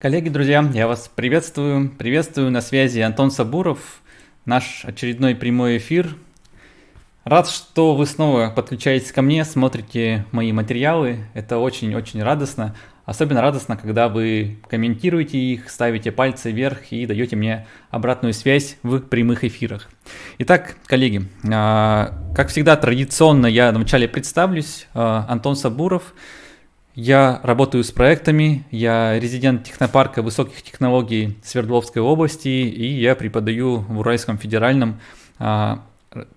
Коллеги, друзья, я вас приветствую. Приветствую на связи Антон Сабуров, наш очередной прямой эфир. Рад, что вы снова подключаетесь ко мне, смотрите мои материалы. Это очень-очень радостно. Особенно радостно, когда вы комментируете их, ставите пальцы вверх и даете мне обратную связь в прямых эфирах. Итак, коллеги, а, как всегда традиционно я вначале представлюсь. А, Антон Сабуров – я работаю с проектами, я резидент технопарка высоких технологий Свердловской области, и я преподаю в Уральском федеральном, а,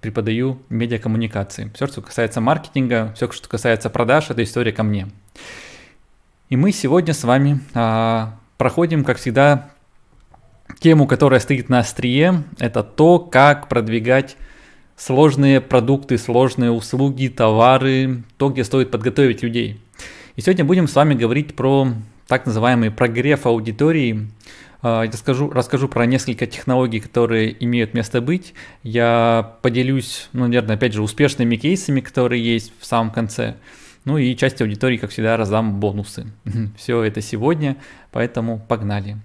преподаю медиакоммуникации. Все, что касается маркетинга, все, что касается продаж, это история ко мне. И мы сегодня с вами а, проходим, как всегда, тему, которая стоит на острие. Это то, как продвигать сложные продукты, сложные услуги, товары, то, где стоит подготовить людей – и сегодня будем с вами говорить про так называемый прогрев аудитории. А, я расскажу, расскажу про несколько технологий, которые имеют место быть. Я поделюсь, ну, наверное, опять же, успешными кейсами, которые есть в самом конце. Ну и часть аудитории, как всегда, раздам бонусы. Все это сегодня, поэтому погнали.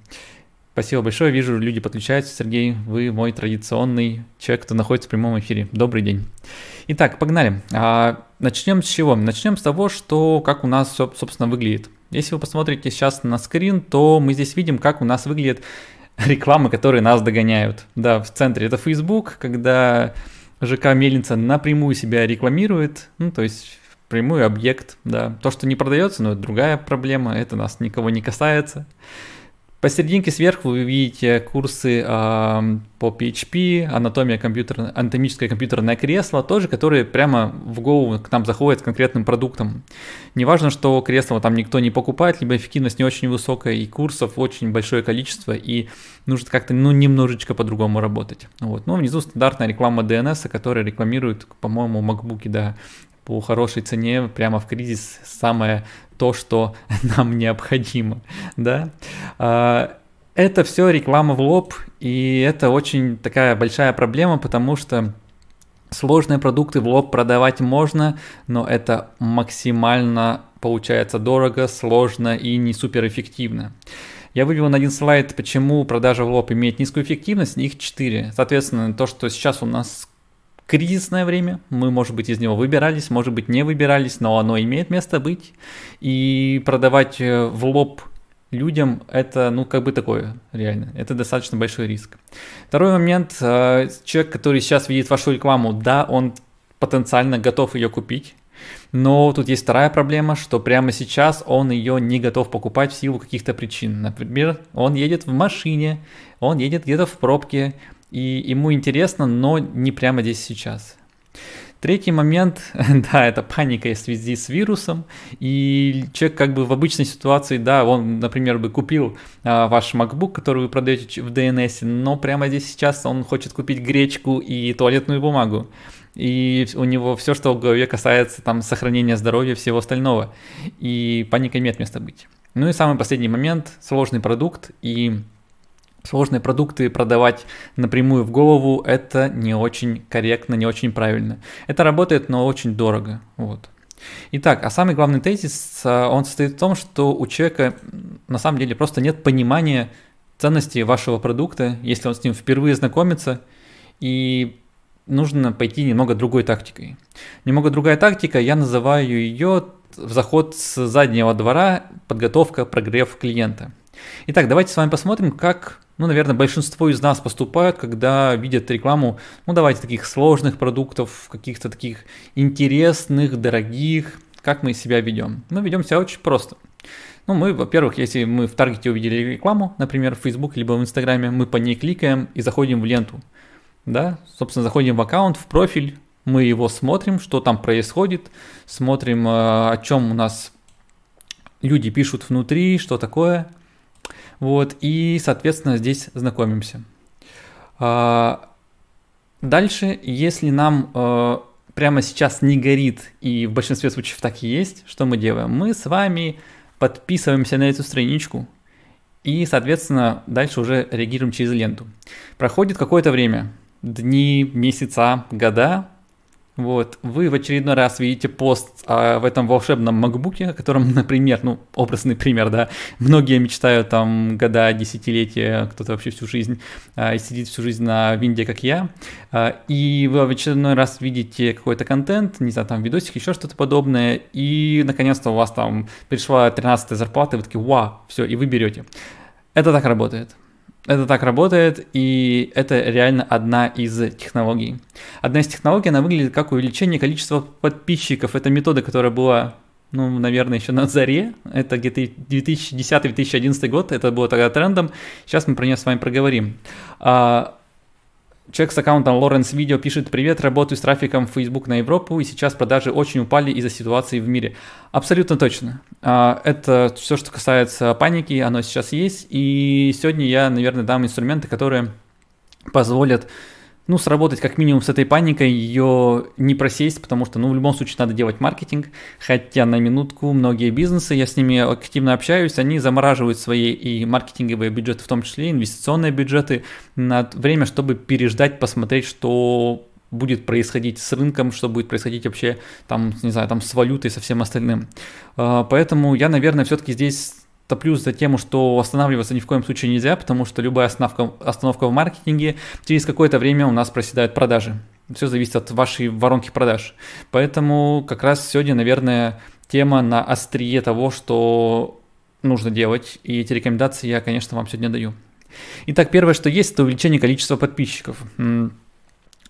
Спасибо большое, вижу, люди подключаются. Сергей, вы мой традиционный человек, кто находится в прямом эфире. Добрый день. Итак, погнали. А, начнем с чего? Начнем с того, что как у нас, собственно, выглядит. Если вы посмотрите сейчас на скрин, то мы здесь видим, как у нас выглядит рекламы, которые нас догоняют. Да, в центре это Facebook, когда ЖК Мельница напрямую себя рекламирует, ну, то есть прямой объект, да. То, что не продается, но это другая проблема, это нас никого не касается. Посерединке сверху вы видите курсы э, по PHP, анатомия компьютера, анатомическое компьютерное кресло, тоже, которые прямо в голову к нам заходят с конкретным продуктом. Неважно, что кресло там никто не покупает, либо эффективность не очень высокая, и курсов очень большое количество, и нужно как-то, ну, немножечко по-другому работать. Вот. Ну, внизу стандартная реклама DNS, которая рекламирует, по-моему, MacBook, да, по хорошей цене прямо в кризис самое то, что нам необходимо, да. А, это все реклама в лоб, и это очень такая большая проблема, потому что сложные продукты в лоб продавать можно, но это максимально получается дорого, сложно и не суперэффективно. Я вывел на один слайд, почему продажа в лоб имеет низкую эффективность, их 4. Соответственно, то, что сейчас у нас кризисное время, мы, может быть, из него выбирались, может быть, не выбирались, но оно имеет место быть. И продавать э, в лоб людям это, ну, как бы такое, реально. Это достаточно большой риск. Второй момент. Э, человек, который сейчас видит вашу рекламу, да, он потенциально готов ее купить. Но тут есть вторая проблема, что прямо сейчас он ее не готов покупать в силу каких-то причин. Например, он едет в машине, он едет где-то в пробке, и ему интересно, но не прямо здесь сейчас. Третий момент, да, это паника в связи с вирусом, и человек как бы в обычной ситуации, да, он, например, бы купил а, ваш MacBook, который вы продаете в DNS, но прямо здесь сейчас он хочет купить гречку и туалетную бумагу, и у него все, что в голове касается там сохранения здоровья и всего остального, и паника имеет место быть. Ну и самый последний момент, сложный продукт, и сложные продукты продавать напрямую в голову, это не очень корректно, не очень правильно. Это работает, но очень дорого. Вот. Итак, а самый главный тезис, а, он состоит в том, что у человека на самом деле просто нет понимания ценности вашего продукта, если он с ним впервые знакомится, и нужно пойти немного другой тактикой. Немного другая тактика, я называю ее в заход с заднего двора, подготовка, прогрев клиента. Итак, давайте с вами посмотрим, как ну, наверное, большинство из нас поступают, когда видят рекламу, ну, давайте таких сложных продуктов, каких-то таких интересных, дорогих, как мы себя ведем. Мы ведем себя очень просто. Ну, мы, во-первых, если мы в таргете увидели рекламу, например, в Facebook либо в Инстаграме, мы по ней кликаем и заходим в ленту. Да, собственно, заходим в аккаунт, в профиль, мы его смотрим, что там происходит, смотрим, э, о чем у нас люди пишут внутри, что такое – вот, и, соответственно, здесь знакомимся. А, дальше, если нам э, прямо сейчас не горит, и в большинстве случаев так и есть, что мы делаем? Мы с вами подписываемся на эту страничку, и, соответственно, дальше уже реагируем через ленту. Проходит какое-то время, дни, месяца, года, вот, вы в очередной раз видите пост а, в этом волшебном макбуке, о котором, например, ну, образный пример, да, многие мечтают там года, десятилетия, кто-то вообще всю жизнь, а, и сидит всю жизнь на винде, как я, а, и вы в очередной раз видите какой-то контент, не знаю, там видосик, еще что-то подобное, и наконец-то у вас там пришла 13 зарплата, и вы такие, вау, все, и вы берете. Это так работает. Это так работает, и это реально одна из технологий. Одна из технологий, она выглядит как увеличение количества подписчиков. Это метода, которая была, ну, наверное, еще на заре. Это где-то 2010-2011 год, это было тогда трендом. Сейчас мы про нее с вами проговорим. А, Человек с аккаунтом Лоренс Видео пишет «Привет, работаю с трафиком в Facebook на Европу, и сейчас продажи очень упали из-за ситуации в мире». Абсолютно точно. А, это все, что касается паники, оно сейчас есть, и сегодня я, наверное, дам инструменты, которые позволят ну, сработать как минимум с этой паникой, ее не просесть, потому что, ну, в любом случае надо делать маркетинг, хотя на минутку многие бизнесы, я с ними активно общаюсь, они замораживают свои и маркетинговые бюджеты, в том числе инвестиционные бюджеты, на время, чтобы переждать, посмотреть, что будет происходить с рынком, что будет происходить вообще там, не знаю, там с валютой, со всем остальным. А, поэтому я, наверное, все-таки здесь топлю за тему, что останавливаться ни в коем случае нельзя, потому что любая остановка, остановка в маркетинге, через какое-то время у нас проседают продажи. Все зависит от вашей воронки продаж. Поэтому как раз сегодня, наверное, тема на острие того, что нужно делать. И эти рекомендации я, конечно, вам сегодня даю. Итак, первое, что есть, это увеличение количества подписчиков.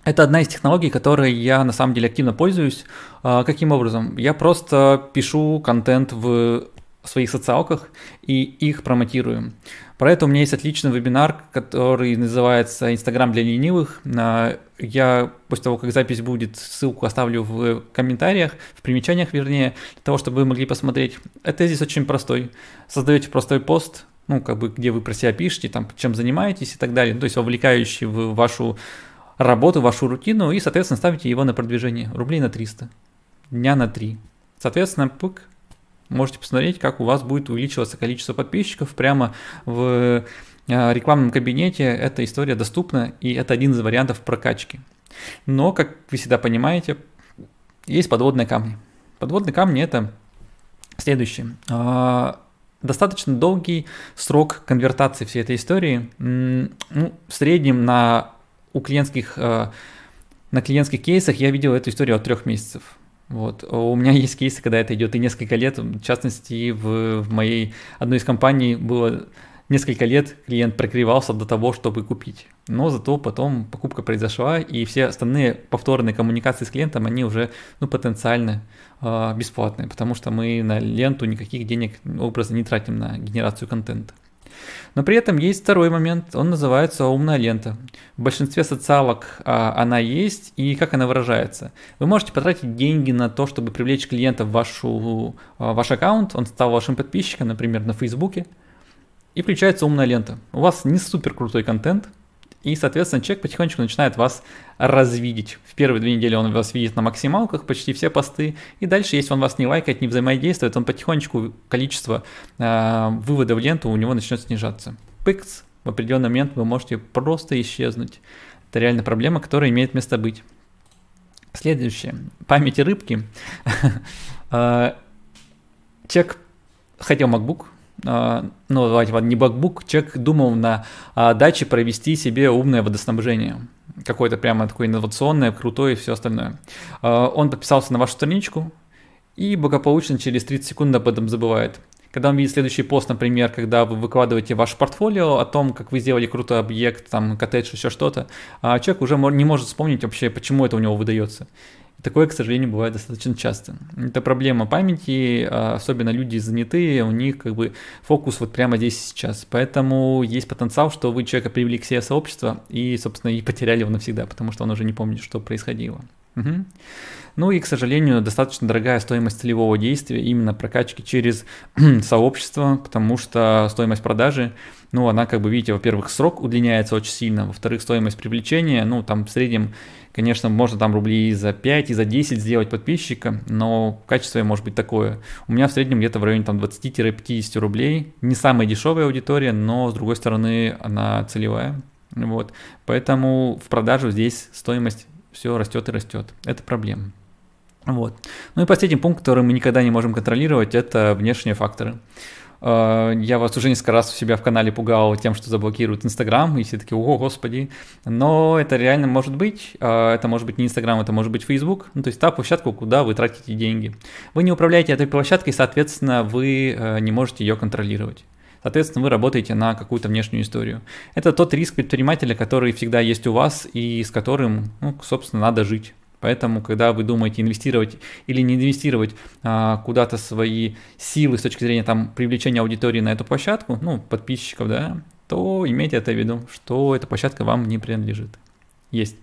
Это одна из технологий, которой я на самом деле активно пользуюсь. А, каким образом? Я просто пишу контент в в своих социалках и их промотируем. Про это у меня есть отличный вебинар, который называется «Инстаграм для ленивых». А, я после того, как запись будет, ссылку оставлю в комментариях, в примечаниях вернее, для того, чтобы вы могли посмотреть. Это здесь очень простой. Создаете простой пост, ну, как бы, где вы про себя пишете, там, чем занимаетесь и так далее, то есть вовлекающий в вашу работу, вашу рутину, и, соответственно, ставите его на продвижение. Рублей на 300, дня на 3. Соответственно, пык, Можете посмотреть, как у вас будет увеличиваться количество подписчиков прямо в э, рекламном кабинете. Эта история доступна, и это один из вариантов прокачки. Но, как вы всегда понимаете, есть подводные камни. Подводные камни это следующее. А, достаточно долгий срок конвертации всей этой истории. Ну, в среднем на у клиентских э, на клиентских кейсах я видел эту историю от трех месяцев. Вот. У меня есть кейсы, когда это идет и несколько лет. В частности, в, в моей одной из компаний было несколько лет клиент прогревался до того, чтобы купить. Но зато потом покупка произошла, и все остальные повторные коммуникации с клиентом, они уже ну, потенциально э, бесплатные, потому что мы на ленту никаких денег образа не тратим на генерацию контента. Но при этом есть второй момент, он называется умная лента. В большинстве социалок а, она есть, и как она выражается. Вы можете потратить деньги на то, чтобы привлечь клиента в вашу, а, ваш аккаунт, он стал вашим подписчиком, например, на Фейсбуке, и включается умная лента. У вас не супер крутой контент, и, соответственно, человек потихонечку начинает вас развидеть. В первые две недели он вас видит на максималках, почти все посты. И дальше, если он вас не лайкает, не взаимодействует, он потихонечку количество э, вывода в ленту у него начнет снижаться. Пикс, в определенный момент вы можете просто исчезнуть. Это реально проблема, которая имеет место быть. Следующее. Памяти рыбки. Э, человек хотел MacBook, а, ну, давайте, ладно, не бакбук, человек думал на а, даче провести себе умное водоснабжение. Какое-то прямо такое инновационное, крутое и все остальное. А, он подписался на вашу страничку и благополучно через 30 секунд об этом забывает. Когда он видит следующий пост, например, когда вы выкладываете ваше портфолио о том, как вы сделали крутой объект, там, коттедж, еще что-то, человек уже не может вспомнить вообще, почему это у него выдается. Такое, к сожалению, бывает достаточно часто. Это проблема памяти, а, особенно люди занятые, у них как бы фокус вот прямо здесь и сейчас. Поэтому есть потенциал, что вы человека привели к себе сообщество и, собственно, и потеряли его навсегда, потому что он уже не помнит, что происходило. Угу. Ну и, к сожалению, достаточно дорогая стоимость целевого действия именно прокачки через сообщество, потому что стоимость продажи, ну, она, как бы видите, во-первых, срок удлиняется очень сильно, во-вторых, стоимость привлечения, ну, там в среднем Конечно, можно там рублей за 5 и за 10 сделать подписчика, но качество может быть такое. У меня в среднем где-то в районе там 20-50 рублей. Не самая дешевая аудитория, но с другой стороны она целевая. Вот. Поэтому в продажу здесь стоимость все растет и растет. Это проблема. Вот. Ну и последний пункт, который мы никогда не можем контролировать, это внешние факторы. Э, я вас уже несколько раз у себя в канале пугал тем, что заблокируют Инстаграм, и все такие, о, господи. Но это реально может быть. Э, это может быть не Инстаграм, это может быть Фейсбук. Ну, то есть та площадка, куда вы тратите деньги. Вы не управляете этой площадкой, соответственно, вы э, не можете ее контролировать. Соответственно, вы работаете на какую-то внешнюю историю. Это тот риск предпринимателя, который всегда есть у вас и с которым, ну, собственно, надо жить. Поэтому, когда вы думаете инвестировать или не инвестировать а, куда-то свои силы с точки зрения там, привлечения аудитории на эту площадку, ну, подписчиков, да, то имейте это в виду, что эта площадка вам не принадлежит. Есть.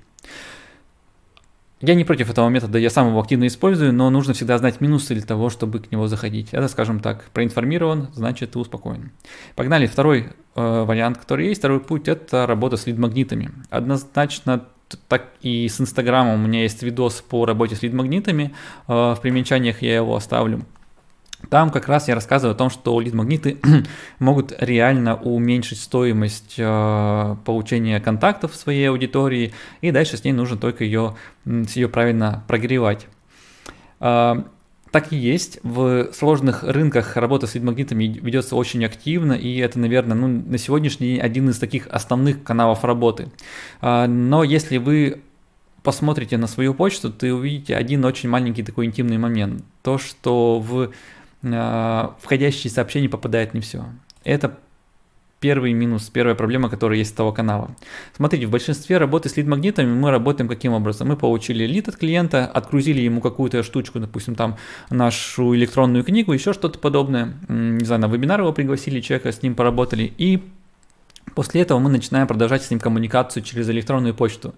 Я не против этого метода, я сам его активно использую, но нужно всегда знать минусы для того, чтобы к него заходить. Это, скажем так, проинформирован, значит ты успокоен. Погнали, второй э, вариант, который есть, второй путь, это работа с лид-магнитами. Однозначно так и с Инстаграмом у меня есть видос по работе с лид-магнитами, э, в примечаниях я его оставлю. Там как раз я рассказываю о том, что лид-магниты могут реально уменьшить стоимость э, получения контактов в своей аудитории, и дальше с ней нужно только ее, ее правильно прогревать. Э, так и есть. В сложных рынках работа с лид-магнитами ведется очень активно, и это, наверное, ну, на сегодняшний день один из таких основных каналов работы. Э, но если вы посмотрите на свою почту, ты увидите один очень маленький такой интимный момент. То, что в входящие сообщения попадает не все. Это первый минус, первая проблема, которая есть с того канала. Смотрите, в большинстве работы с лид-магнитами мы работаем каким образом? Мы получили лид от клиента, отгрузили ему какую-то штучку, допустим, там нашу электронную книгу, еще что-то подобное, не знаю, на вебинар его пригласили, человека с ним поработали, и После этого мы начинаем продолжать с ним коммуникацию через электронную почту.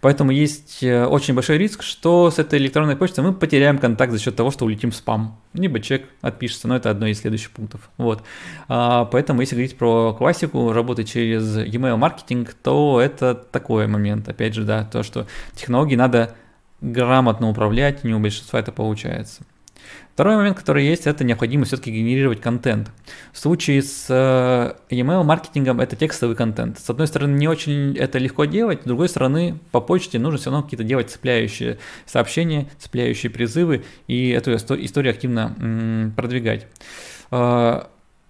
Поэтому есть э, очень большой риск, что с этой электронной почтой мы потеряем контакт за счет того, что улетим в спам. Либо человек отпишется, но это одно из следующих пунктов. Вот. А, поэтому если говорить про классику, работать через email маркетинг, то это такой момент. Опять же, да, то, что технологии надо грамотно управлять, не у большинства это получается. Второй момент, который есть, это необходимость все-таки генерировать контент. В случае с э, email маркетингом это текстовый контент. С одной стороны, не очень это легко делать, с другой стороны, по почте нужно все равно какие-то делать цепляющие сообщения, цепляющие призывы и эту историю активно продвигать.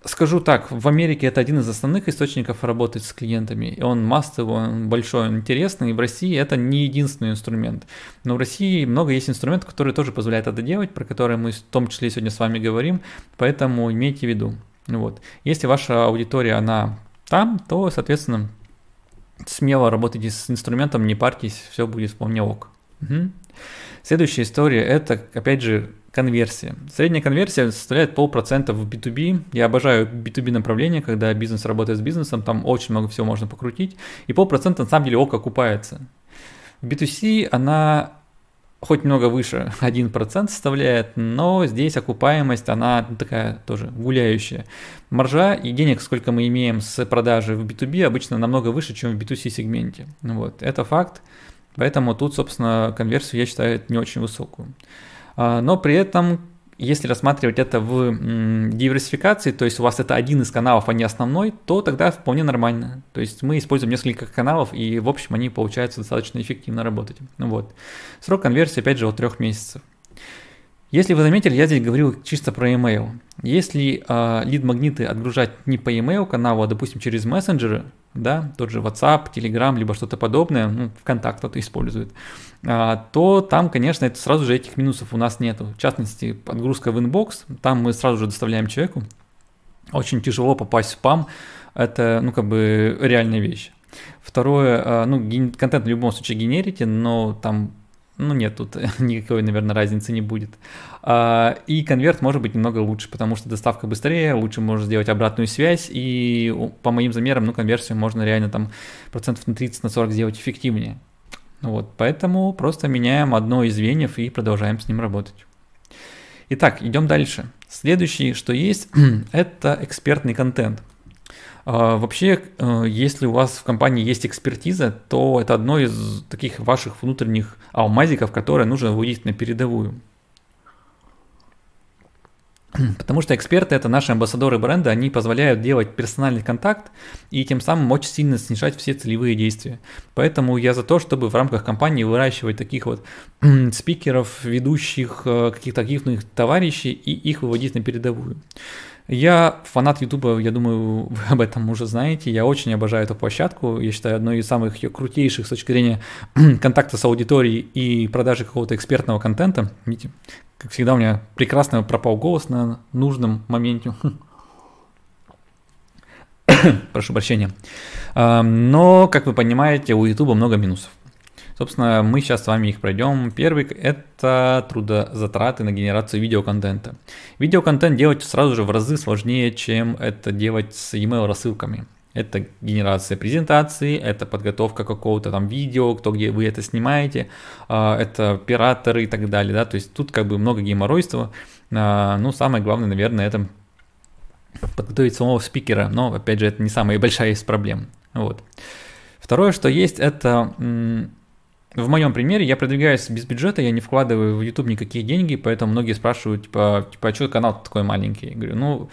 Скажу так, в Америке это один из основных источников работать с клиентами. Он массовый, он большой, он интересный. И в России это не единственный инструмент. Но в России много есть инструментов, которые тоже позволяют это делать, про которые мы в том числе сегодня с вами говорим. Поэтому имейте в виду. Вот. Если ваша аудитория, она там, то, соответственно, смело работайте с инструментом, не парьтесь, все будет вполне ок. Угу. Следующая история – это, опять же, конверсия. Средняя конверсия составляет полпроцента в B2B. Я обожаю B2B направление, когда бизнес работает с бизнесом, там очень много всего можно покрутить. И полпроцента на самом деле ок окупается. В B2C она хоть много выше, 1% составляет, но здесь окупаемость, она такая тоже гуляющая. Маржа и денег, сколько мы имеем с продажи в B2B, обычно намного выше, чем в B2C сегменте. Вот, это факт, поэтому тут, собственно, конверсию я считаю не очень высокую. А, но при этом если рассматривать это в диверсификации, то есть у вас это один из каналов, а не основной, то тогда вполне нормально. То есть мы используем несколько каналов, и в общем они получаются достаточно эффективно работать. Вот. Срок конверсии, опять же, от трех месяцев. Если вы заметили, я здесь говорил чисто про email. Если э, лид-магниты отгружать не по email каналу, а, допустим, через мессенджеры, да, тот же WhatsApp, Telegram, либо что-то подобное, ну, ВКонтакт кто-то использует, а, то там, конечно, это сразу же этих минусов у нас нету. В частности, подгрузка в inbox, там мы сразу же доставляем человеку. Очень тяжело попасть в спам, это, ну, как бы реальная вещь. Второе, а, ну, контент в любом случае генерите, но там ну нет, тут никакой, наверное, разницы не будет. А, и конверт может быть немного лучше, потому что доставка быстрее, лучше можно сделать обратную связь, и по моим замерам, ну, конверсию можно реально там процентов на 30, на 40 сделать эффективнее. Вот, поэтому просто меняем одно из звеньев и продолжаем с ним работать. Итак, идем дальше. Следующее, что есть, это экспертный контент. А, вообще, э, если у вас в компании есть экспертиза, то это одно из таких ваших внутренних алмазиков, которое нужно выводить на передовую. Потому что эксперты это наши амбассадоры бренда, они позволяют делать персональный контакт и тем самым очень сильно снижать все целевые действия. Поэтому я за то, чтобы в рамках компании выращивать таких вот спикеров, ведущих, э, каких-то активных товарищей и их выводить на передовую. Я фанат Ютуба, я думаю, вы об этом уже знаете. Я очень обожаю эту площадку. Я считаю, одной из самых ее крутейших с точки зрения контакта с аудиторией и продажи какого-то экспертного контента. Видите, как всегда, у меня прекрасно пропал голос на нужном моменте. Прошу прощения. Но, как вы понимаете, у Ютуба много минусов. Собственно, мы сейчас с вами их пройдем. Первый – это трудозатраты на генерацию видеоконтента. Видеоконтент делать сразу же в разы сложнее, чем это делать с email рассылками. Это генерация презентации, это подготовка какого-то там видео, кто где вы это снимаете, а, это операторы и так далее, да, то есть тут как бы много геморройства, а, ну, самое главное, наверное, это подготовить самого спикера, но, опять же, это не самая большая из проблем, вот. Второе, что есть, это в моем примере я продвигаюсь без бюджета, я не вкладываю в YouTube никакие деньги, поэтому многие спрашивают, типа, типа а что канал такой маленький? Я говорю, ну,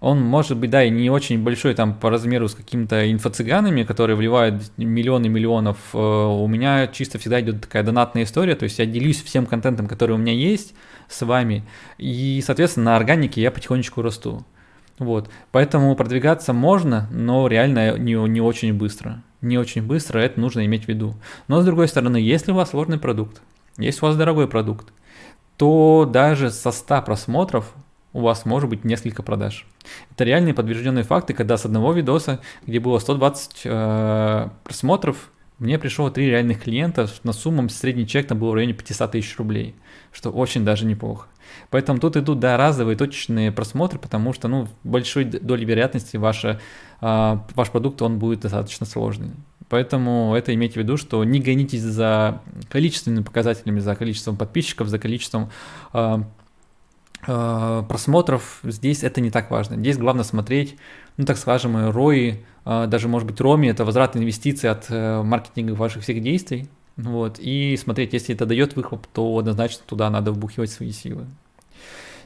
он может быть, да, и не очень большой там по размеру с какими-то инфо-цыганами, которые вливают миллионы миллионов. Э, у меня чисто всегда идет такая донатная история, то есть я делюсь всем контентом, который у меня есть с вами, и, соответственно, на органике я потихонечку расту. Вот, поэтому продвигаться можно, но реально не, не очень быстро не очень быстро, это нужно иметь в виду. Но с другой стороны, если у вас сложный продукт, если у вас дорогой продукт, то даже со 100 просмотров у вас может быть несколько продаж. Это реальные подтвержденные факты, когда с одного видоса, где было 120 э, просмотров, мне пришло три реальных клиента на сумму средний чек там был в районе 500 тысяч рублей, что очень даже неплохо. Поэтому тут идут, да, разовые точечные просмотры, потому что, ну, большой долей вероятности ваша, э, ваш продукт, он будет достаточно сложный. Поэтому это имейте в виду, что не гонитесь за количественными показателями, за количеством подписчиков, за количеством э, э, просмотров. Здесь это не так важно. Здесь главное смотреть, ну, так скажем, ROI, э, даже, может быть, ROMI, это возврат инвестиций от э, маркетинга ваших всех действий. Вот, и смотреть, если это дает выхлоп, то однозначно туда надо вбухивать свои силы.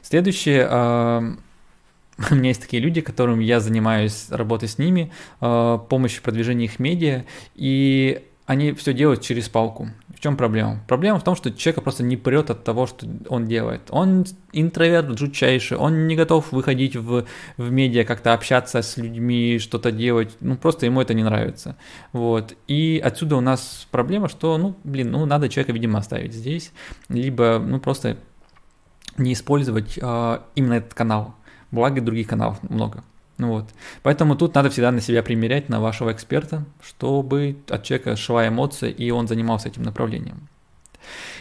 Следующее, у меня есть такие люди, которым я занимаюсь работой с ними, а, помощью продвижения их медиа, и они все делают через палку. Чем проблема? Проблема в том, что человека просто не прет от того, что он делает. Он интроверт жутчайший, он не готов выходить в, в медиа, как-то общаться с людьми, что-то делать. Ну, просто ему это не нравится. Вот. И отсюда у нас проблема, что, ну, блин, ну, надо человека, видимо, оставить здесь, либо, ну, просто не использовать э, именно этот канал. Благо других каналов много. Ну вот. Поэтому тут надо всегда на себя примерять, на вашего эксперта, чтобы от человека шла эмоция, и он занимался этим направлением.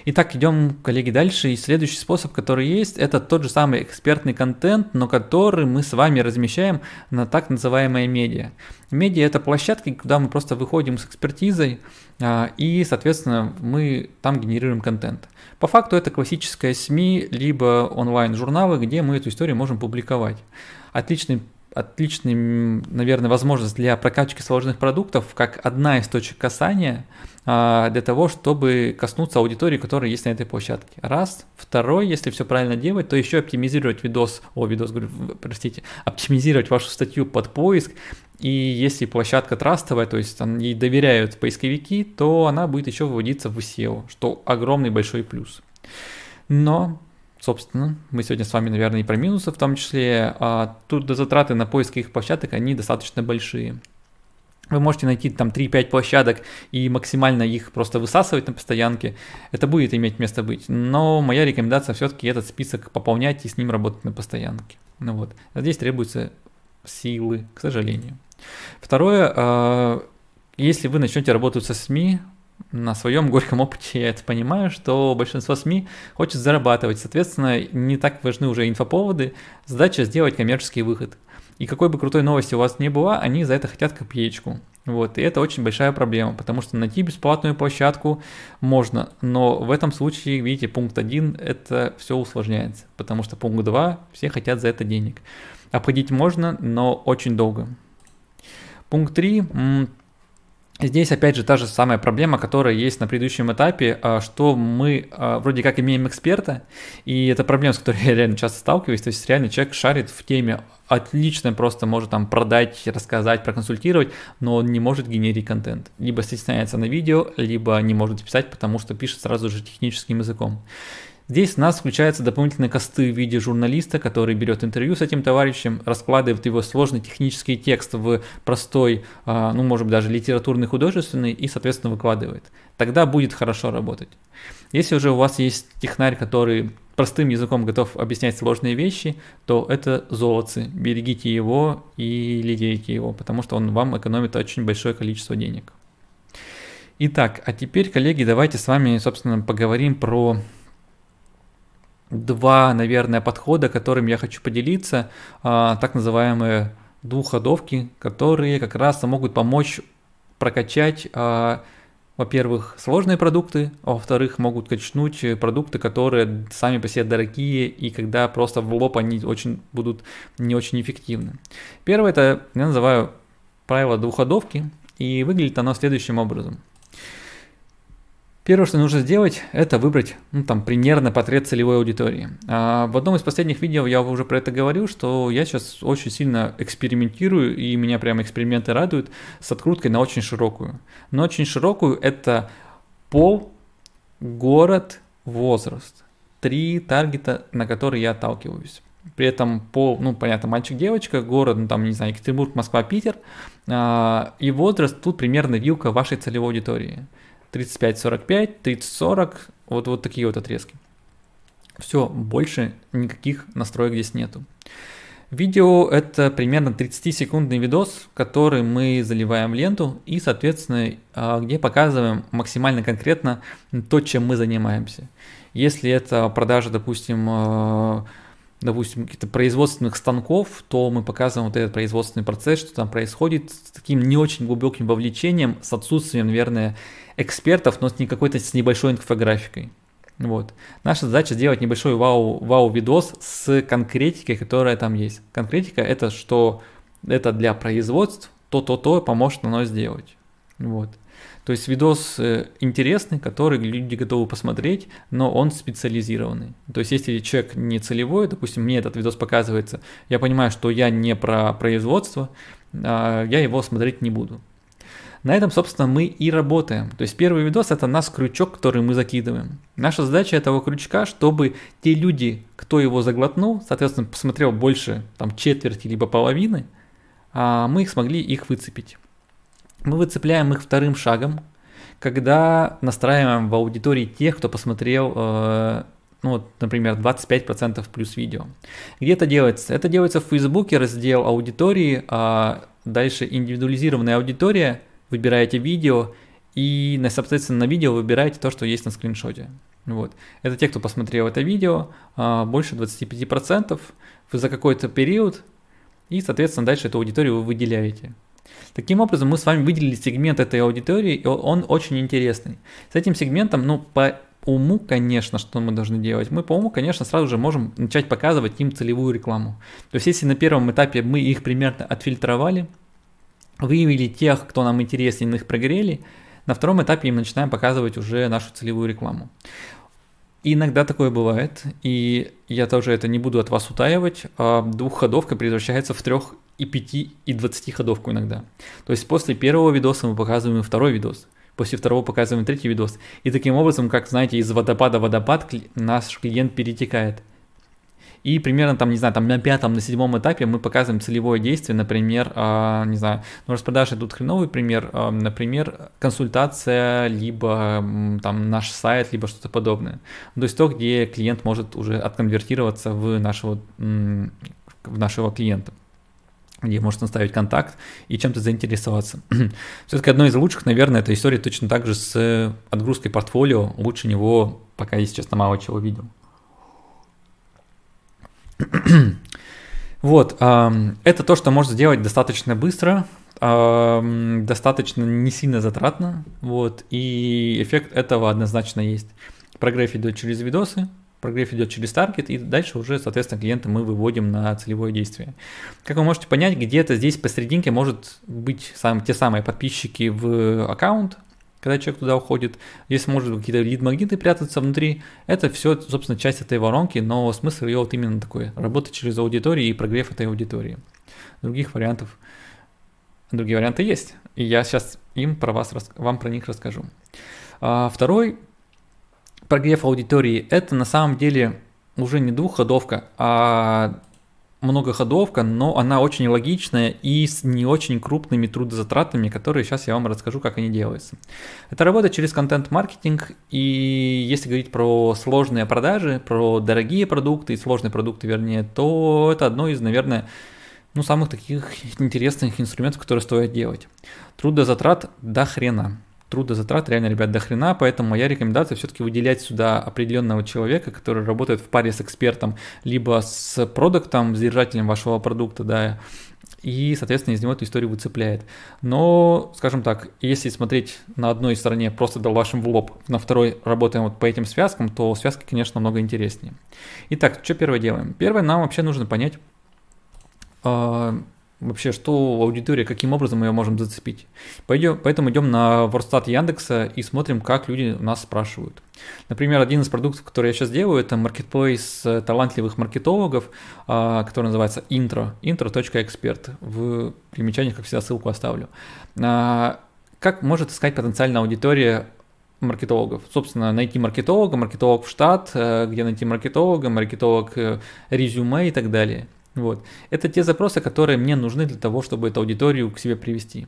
Итак, идем, коллеги, дальше. И следующий способ, который есть, это тот же самый экспертный контент, но который мы с вами размещаем на так называемые медиа. Медиа – это площадки, куда мы просто выходим с экспертизой, а, и, соответственно, мы там генерируем контент. По факту это классическая СМИ, либо онлайн-журналы, где мы эту историю можем публиковать. Отличный отличный, наверное, возможность для прокачки сложных продуктов, как одна из точек касания а, для того, чтобы коснуться аудитории, которая есть на этой площадке. Раз. Второй, если все правильно делать, то еще оптимизировать видос, о, видос, говорю, простите, оптимизировать вашу статью под поиск. И если площадка трастовая, то есть ей доверяют поисковики, то она будет еще выводиться в SEO, что огромный большой плюс. Но Собственно, мы сегодня с вами, наверное, и про минусы в том числе. А тут затраты на поиск их площадок, они достаточно большие. Вы можете найти там 3-5 площадок и максимально их просто высасывать на постоянке. Это будет иметь место быть. Но моя рекомендация все-таки этот список пополнять и с ним работать на постоянке. Ну вот. Здесь требуются силы, к сожалению. Второе, а, если вы начнете работать со СМИ, на своем горьком опыте я это понимаю, что большинство СМИ хочет зарабатывать, соответственно, не так важны уже инфоповоды, задача сделать коммерческий выход. И какой бы крутой новости у вас не было, они за это хотят копеечку. Вот, и это очень большая проблема, потому что найти бесплатную площадку можно, но в этом случае, видите, пункт 1, это все усложняется, потому что пункт 2, все хотят за это денег. Обходить можно, но очень долго. Пункт 3, Здесь опять же та же самая проблема, которая есть на предыдущем этапе, а, что мы а, вроде как имеем эксперта, и это проблема, с которой я реально часто сталкиваюсь, то есть реально человек шарит в теме, отлично просто может там продать, рассказать, проконсультировать, но он не может генерить контент. Либо стесняется на видео, либо не может писать, потому что пишет сразу же техническим языком. Здесь нас включаются дополнительные косты в виде журналиста, который берет интервью с этим товарищем, раскладывает его сложный технический текст в простой, а, ну, может быть, даже литературный, художественный и, соответственно, выкладывает. Тогда будет хорошо работать. Если уже у вас есть технарь, который простым языком готов объяснять сложные вещи, то это золотцы. Берегите его и лелейте его, потому что он вам экономит очень большое количество денег. Итак, а теперь, коллеги, давайте с вами, собственно, поговорим про два, наверное, подхода, которым я хочу поделиться, а, так называемые двухходовки, которые как раз могут помочь прокачать, а, во-первых, сложные продукты, а во-вторых, могут качнуть продукты, которые сами по себе дорогие, и когда просто в лоб они очень будут не очень эффективны. Первое это я называю правило двухходовки, и выглядит оно следующим образом – Первое, что нужно сделать, это выбрать ну, там, примерно портрет целевой аудитории. А в одном из последних видео я уже про это говорил, что я сейчас очень сильно экспериментирую, и меня прямо эксперименты радуют, с откруткой на очень широкую. Но очень широкую это пол, город, возраст. Три таргета, на которые я отталкиваюсь. При этом пол, ну, понятно, мальчик-девочка, город, ну, там, не знаю, Екатеринбург, Москва, Питер. А, и возраст тут примерно вилка вашей целевой аудитории. 35-45, 30-40, вот, вот такие вот отрезки. Все, больше никаких настроек здесь нету. Видео это примерно 30-секундный видос, который мы заливаем в ленту и, соответственно, а, где показываем максимально конкретно то, чем мы занимаемся. Если это продажа, допустим, а, допустим, каких-то производственных станков, то мы показываем вот этот производственный процесс, что там происходит с таким не очень глубоким вовлечением, с отсутствием, наверное, экспертов, но с не какой-то с небольшой инфографикой. Вот. Наша задача сделать небольшой вау, вау-видос с конкретикой, которая там есть. Конкретика это что это для производств, то-то-то поможет оно сделать. Вот. То есть видос э, интересный, который люди готовы посмотреть, но он специализированный. То есть если человек не целевой, допустим, мне этот видос показывается, я понимаю, что я не про производство, а, я его смотреть не буду. На этом, собственно, мы и работаем. То есть первый видос это наш крючок, который мы закидываем. Наша задача этого крючка, чтобы те люди, кто его заглотнул, соответственно, посмотрел больше там четверти либо половины, а мы их смогли их выцепить. Мы выцепляем их вторым шагом, когда настраиваем в аудитории тех, кто посмотрел э, ну вот, например, 25% плюс видео. Где это делается? Это делается в Фейсбуке, раздел аудитории, а дальше индивидуализированная аудитория – выбираете видео и, соответственно, на видео выбираете то, что есть на скриншоте. Вот. Это те, кто посмотрел это видео, а, больше 25% вы за какой-то период, и, соответственно, дальше эту аудиторию вы выделяете. Таким образом, мы с вами выделили сегмент этой аудитории, и он очень интересный. С этим сегментом, ну, по уму, конечно, что мы должны делать? Мы по уму, конечно, сразу же можем начать показывать им целевую рекламу. То есть, если на первом этапе мы их примерно отфильтровали, выявили тех, кто нам интересен, их прогрели, на втором этапе им начинаем показывать уже нашу целевую рекламу. иногда такое бывает, и я тоже это не буду от вас утаивать, а двухходовка превращается в трех и пяти и двадцати ходовку иногда. То есть после первого видоса мы показываем второй видос, после второго показываем третий видос. И таким образом, как знаете, из водопада в водопад наш клиент перетекает – и примерно там, не знаю, там на пятом, на седьмом этапе мы показываем целевое действие, например, э, не знаю, ну распродажи тут хреновый пример, э, например, консультация, либо э, там наш сайт, либо что-то подобное. То есть то, где клиент может уже отконвертироваться в нашего, в нашего клиента где может наставить контакт и чем-то заинтересоваться. Все-таки одно из лучших, наверное, это история точно так же с отгрузкой портфолио. Лучше него пока, если честно, мало чего видел. вот, это то, что можно сделать достаточно быстро, достаточно не сильно затратно, вот, и эффект этого однозначно есть. Прогресс идет через видосы, прогрев идет через таргет, и дальше уже, соответственно, клиента мы выводим на целевое действие. Как вы можете понять, где-то здесь посерединке может быть сам, те самые подписчики в аккаунт, когда человек туда уходит. Здесь может какие-то лид-магниты прятаться внутри. Это все, собственно, часть этой воронки, но смысл ее вот именно такой. Работать через аудиторию и прогрев этой аудитории. Других вариантов, другие варианты есть. И я сейчас им про вас, вам про них расскажу. А, второй прогрев аудитории – это на самом деле уже не двухходовка, а многоходовка, но она очень логичная и с не очень крупными трудозатратами, которые сейчас я вам расскажу, как они делаются. Это работа через контент-маркетинг, и если говорить про сложные продажи, про дорогие продукты и сложные продукты, вернее, то это одно из, наверное, ну, самых таких интересных инструментов, которые стоит делать. Трудозатрат до хрена трудозатрат реально, ребят, до хрена, поэтому моя рекомендация все-таки выделять сюда определенного человека, который работает в паре с экспертом, либо с продуктом, с держателем вашего продукта, да, и, соответственно, из него эту историю выцепляет. Но, скажем так, если смотреть на одной стороне просто дал вашим в лоб, на второй работаем вот по этим связкам, то связки, конечно, намного интереснее. Итак, что первое делаем? Первое, нам вообще нужно понять, а, вообще, что аудитория, каким образом мы ее можем зацепить. Пойдем, поэтому идем на Ворстат Яндекса и смотрим, как люди нас спрашивают. Например, один из продуктов, который я сейчас делаю, это marketplace талантливых маркетологов, а, который называется Intro, intro.expert. В примечаниях, как всегда, ссылку оставлю. А, как может искать потенциальная аудитория маркетологов. Собственно, найти маркетолога, маркетолог в штат, э, где найти маркетолога, маркетолог э, резюме и так далее. Вот. Это те запросы, которые мне нужны для того, чтобы эту аудиторию к себе привести.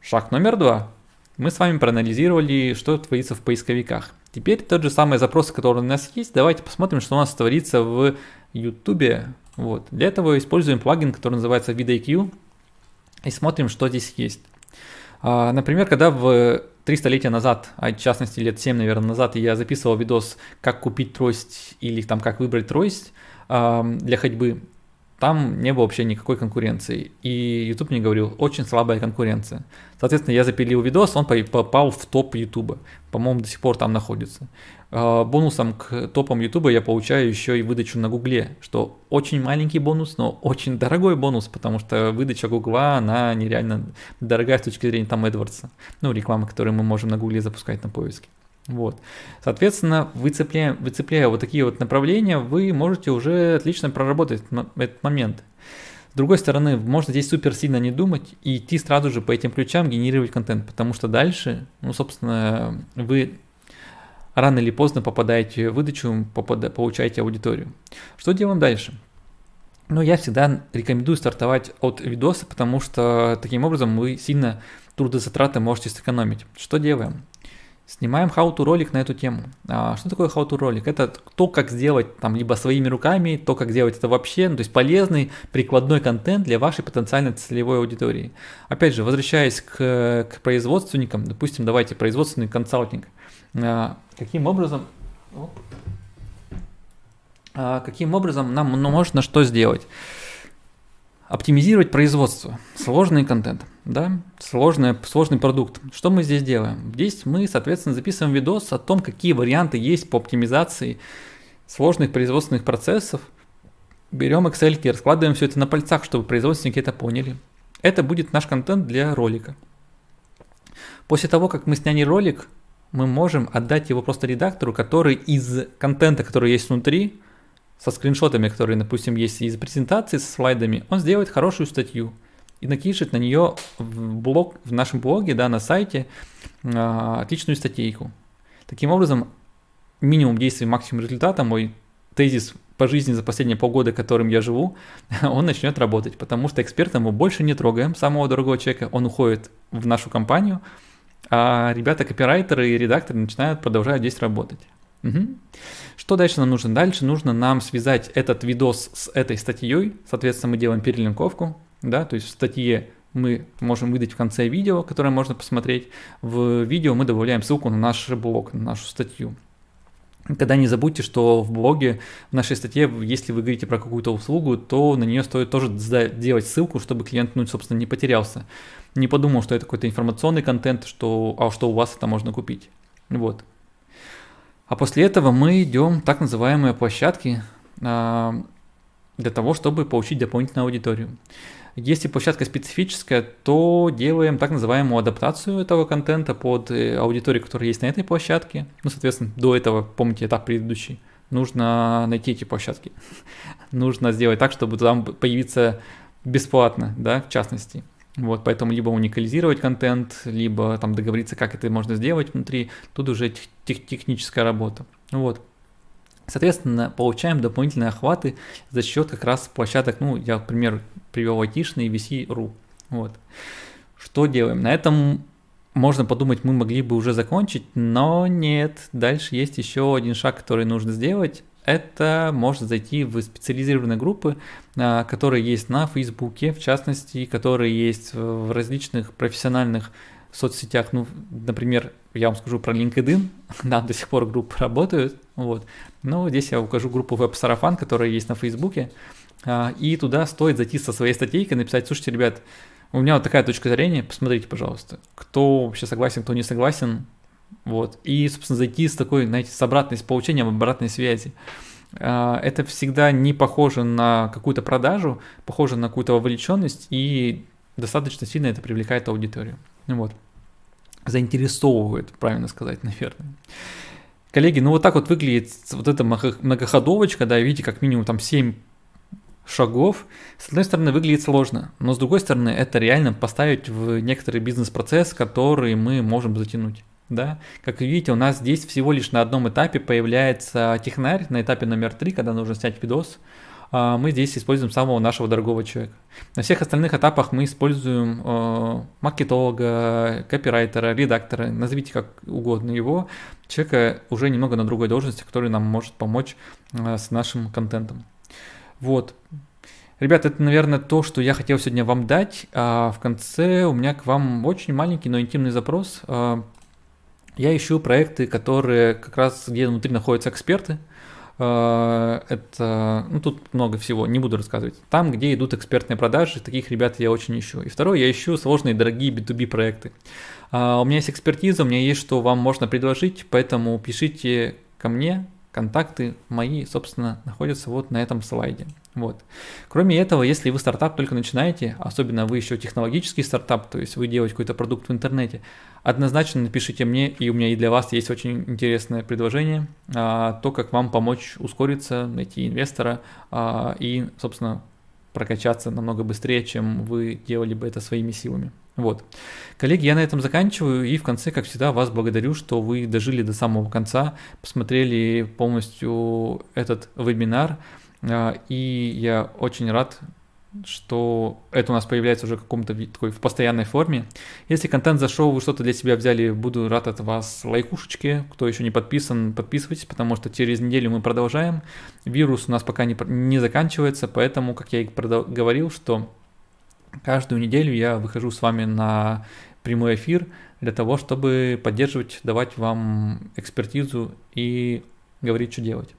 Шаг номер два. Мы с вами проанализировали, что творится в поисковиках. Теперь тот же самый запрос, который у нас есть, давайте посмотрим, что у нас творится в YouTube. Вот. Для этого используем плагин, который называется VidIQ, и смотрим, что здесь есть. А, например, когда в 300 летия назад, а в частности лет 7, наверное, назад, я записывал видос, как купить трость или там как выбрать трость, для ходьбы, там не было вообще никакой конкуренции. И YouTube мне говорил, очень слабая конкуренция. Соответственно, я запилил видос, он попал в топ YouTube. По-моему, до сих пор там находится. А, бонусом к топам YouTube я получаю еще и выдачу на Гугле, что очень маленький бонус, но очень дорогой бонус, потому что выдача Гугла, она нереально дорогая с точки зрения там AdWords. Ну, реклама, которую мы можем на Гугле запускать на поиске. Вот. Соответственно, выцепляя, выцепляя вот такие вот направления, вы можете уже отлично проработать этот момент. С другой стороны, можно здесь супер сильно не думать и идти сразу же по этим ключам генерировать контент, потому что дальше, ну, собственно, вы рано или поздно попадаете в выдачу, попада, получаете аудиторию. Что делаем дальше? Ну, я всегда рекомендую стартовать от видоса, потому что таким образом вы сильно трудозатраты можете сэкономить. Что делаем? Снимаем how-to ролик на эту тему. А, что такое how-to ролик? Это то, как сделать там либо своими руками, то, как сделать это вообще, ну, то есть полезный прикладной контент для вашей потенциальной целевой аудитории. Опять же, возвращаясь к, к производственникам, допустим, давайте производственный консалтинг. А, каким образом... А, каким образом нам ну, можно что сделать? Оптимизировать производство, сложный контент, да, сложный, сложный продукт. Что мы здесь делаем? Здесь мы, соответственно, записываем видос о том, какие варианты есть по оптимизации сложных производственных процессов. Берем Excel раскладываем все это на пальцах, чтобы производственники это поняли. Это будет наш контент для ролика. После того, как мы сняли ролик, мы можем отдать его просто редактору, который из контента, который есть внутри, со скриншотами, которые, допустим, есть из презентации, со слайдами, он сделает хорошую статью и напишет на нее в, блог, в нашем блоге, да, на сайте э, отличную статейку. Таким образом, минимум действий, максимум результата, мой тезис по жизни за последние полгода, которым я живу, он начнет работать, потому что экспертом мы больше не трогаем самого дорогого человека, он уходит в нашу компанию, а ребята, копирайтеры и редакторы начинают продолжать здесь работать. Угу. Что дальше нам нужно? Дальше нужно нам связать этот видос с этой статьей. Соответственно, мы делаем перелинковку. Да, то есть в статье мы можем выдать в конце видео, которое можно посмотреть. В видео мы добавляем ссылку на наш блог, на нашу статью. Когда не забудьте, что в блоге, в нашей статье, если вы говорите про какую-то услугу, то на нее стоит тоже делать ссылку, чтобы клиент, ну, собственно, не потерялся. Не подумал, что это какой-то информационный контент, что, а что у вас это можно купить. Вот. А после этого мы идем так называемые площадки а, для того, чтобы получить дополнительную аудиторию. Если площадка специфическая, то делаем так называемую адаптацию этого контента под э, аудиторию, которая есть на этой площадке. Ну, соответственно, до этого, помните, этап предыдущий. Нужно найти эти площадки. Нужно сделать так, чтобы там появиться бесплатно, да, в частности. Вот, поэтому либо уникализировать контент, либо там договориться, как это можно сделать внутри. Тут уже тех, техническая работа. Вот. Соответственно, получаем дополнительные охваты за счет как раз площадок, ну, я, к примеру, привел айтишный VC.ru. Вот. Что делаем? На этом можно подумать, мы могли бы уже закончить, но нет. Дальше есть еще один шаг, который нужно сделать. Это можно зайти в специализированные группы, а, которые есть на Фейсбуке, в частности, которые есть в различных профессиональных соцсетях. Ну, например, я вам скажу про LinkedIn, да, до сих пор группы работают, вот. Но здесь я укажу группу веб-сарафан, которая есть на Фейсбуке, а, и туда стоит зайти со своей статейкой, написать, слушайте, ребят, у меня вот такая точка зрения, посмотрите, пожалуйста, кто вообще согласен, кто не согласен, вот, и, собственно, зайти с такой, знаете, с обратной, с получением обратной связи. А, это всегда не похоже на какую-то продажу, похоже на какую-то вовлеченность, и достаточно сильно это привлекает аудиторию. Вот. Заинтересовывает, правильно сказать, наверное. Коллеги, ну вот так вот выглядит вот эта многоходовочка, да, видите, как минимум там 7 шагов. С одной стороны, выглядит сложно, но с другой стороны, это реально поставить в некоторый бизнес-процесс, который мы можем затянуть. Да? Как видите, у нас здесь всего лишь на одном этапе появляется технарь, на этапе номер три, когда нужно снять видос, а, мы здесь используем самого нашего дорогого человека. На всех остальных этапах мы используем э, маркетолога, копирайтера, редактора, назовите как угодно его, человека уже немного на другой должности, который нам может помочь э, с нашим контентом. Вот. Ребята, это, наверное, то, что я хотел сегодня вам дать. А в конце у меня к вам очень маленький, но интимный запрос. Я ищу проекты, которые как раз где внутри находятся эксперты, Э, это, ну тут много всего, не буду рассказывать. Там, где идут экспертные продажи, таких ребят я очень ищу. И второе, я ищу сложные, дорогие B2B проекты. А, у меня есть экспертиза, у меня есть, что вам можно предложить, поэтому пишите ко мне, контакты мои, собственно, находятся вот на этом слайде. Вот. Кроме этого, если вы стартап только начинаете, особенно вы еще технологический стартап, то есть вы делаете какой-то продукт в интернете, однозначно напишите мне, и у меня и для вас есть очень интересное предложение, а, то, как вам помочь ускориться, найти инвестора а, и, собственно, прокачаться намного быстрее, чем вы делали бы это своими силами. Вот. Коллеги, я на этом заканчиваю и в конце, как всегда, вас благодарю, что вы дожили до самого конца, посмотрели полностью этот вебинар. А, и я очень рад, что это у нас появляется уже в каком-то такой в постоянной форме. Если контент зашел, вы что-то для себя взяли, буду рад от вас лайкушечки. Кто еще не подписан, подписывайтесь, потому что через неделю мы продолжаем. Вирус у нас пока не, не заканчивается, поэтому, как я и говорил, что каждую неделю я выхожу с вами на прямой эфир для того, чтобы поддерживать, давать вам экспертизу и говорить, что делать.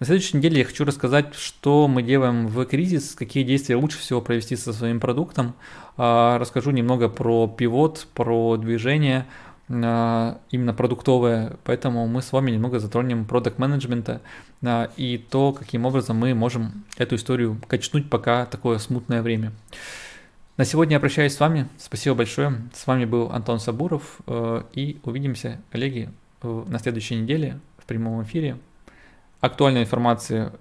На следующей неделе я хочу рассказать, что мы делаем в кризис, какие действия лучше всего провести со своим продуктом. А, расскажу немного про пивот, про движение, а, именно продуктовое, поэтому мы с вами немного затронем продукт менеджмента а, и то, каким образом мы можем эту историю качнуть пока такое смутное время. На сегодня я прощаюсь с вами. Спасибо большое. С вами был Антон Сабуров. И увидимся, коллеги, на следующей неделе в прямом эфире. Актуальная информация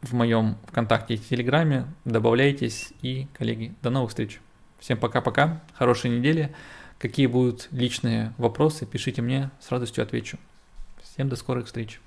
в моем ВКонтакте и Телеграме. Добавляйтесь. И, коллеги, до новых встреч. Всем пока-пока. Хорошей недели. Какие будут личные вопросы, пишите мне, с радостью отвечу. Всем до скорых встреч.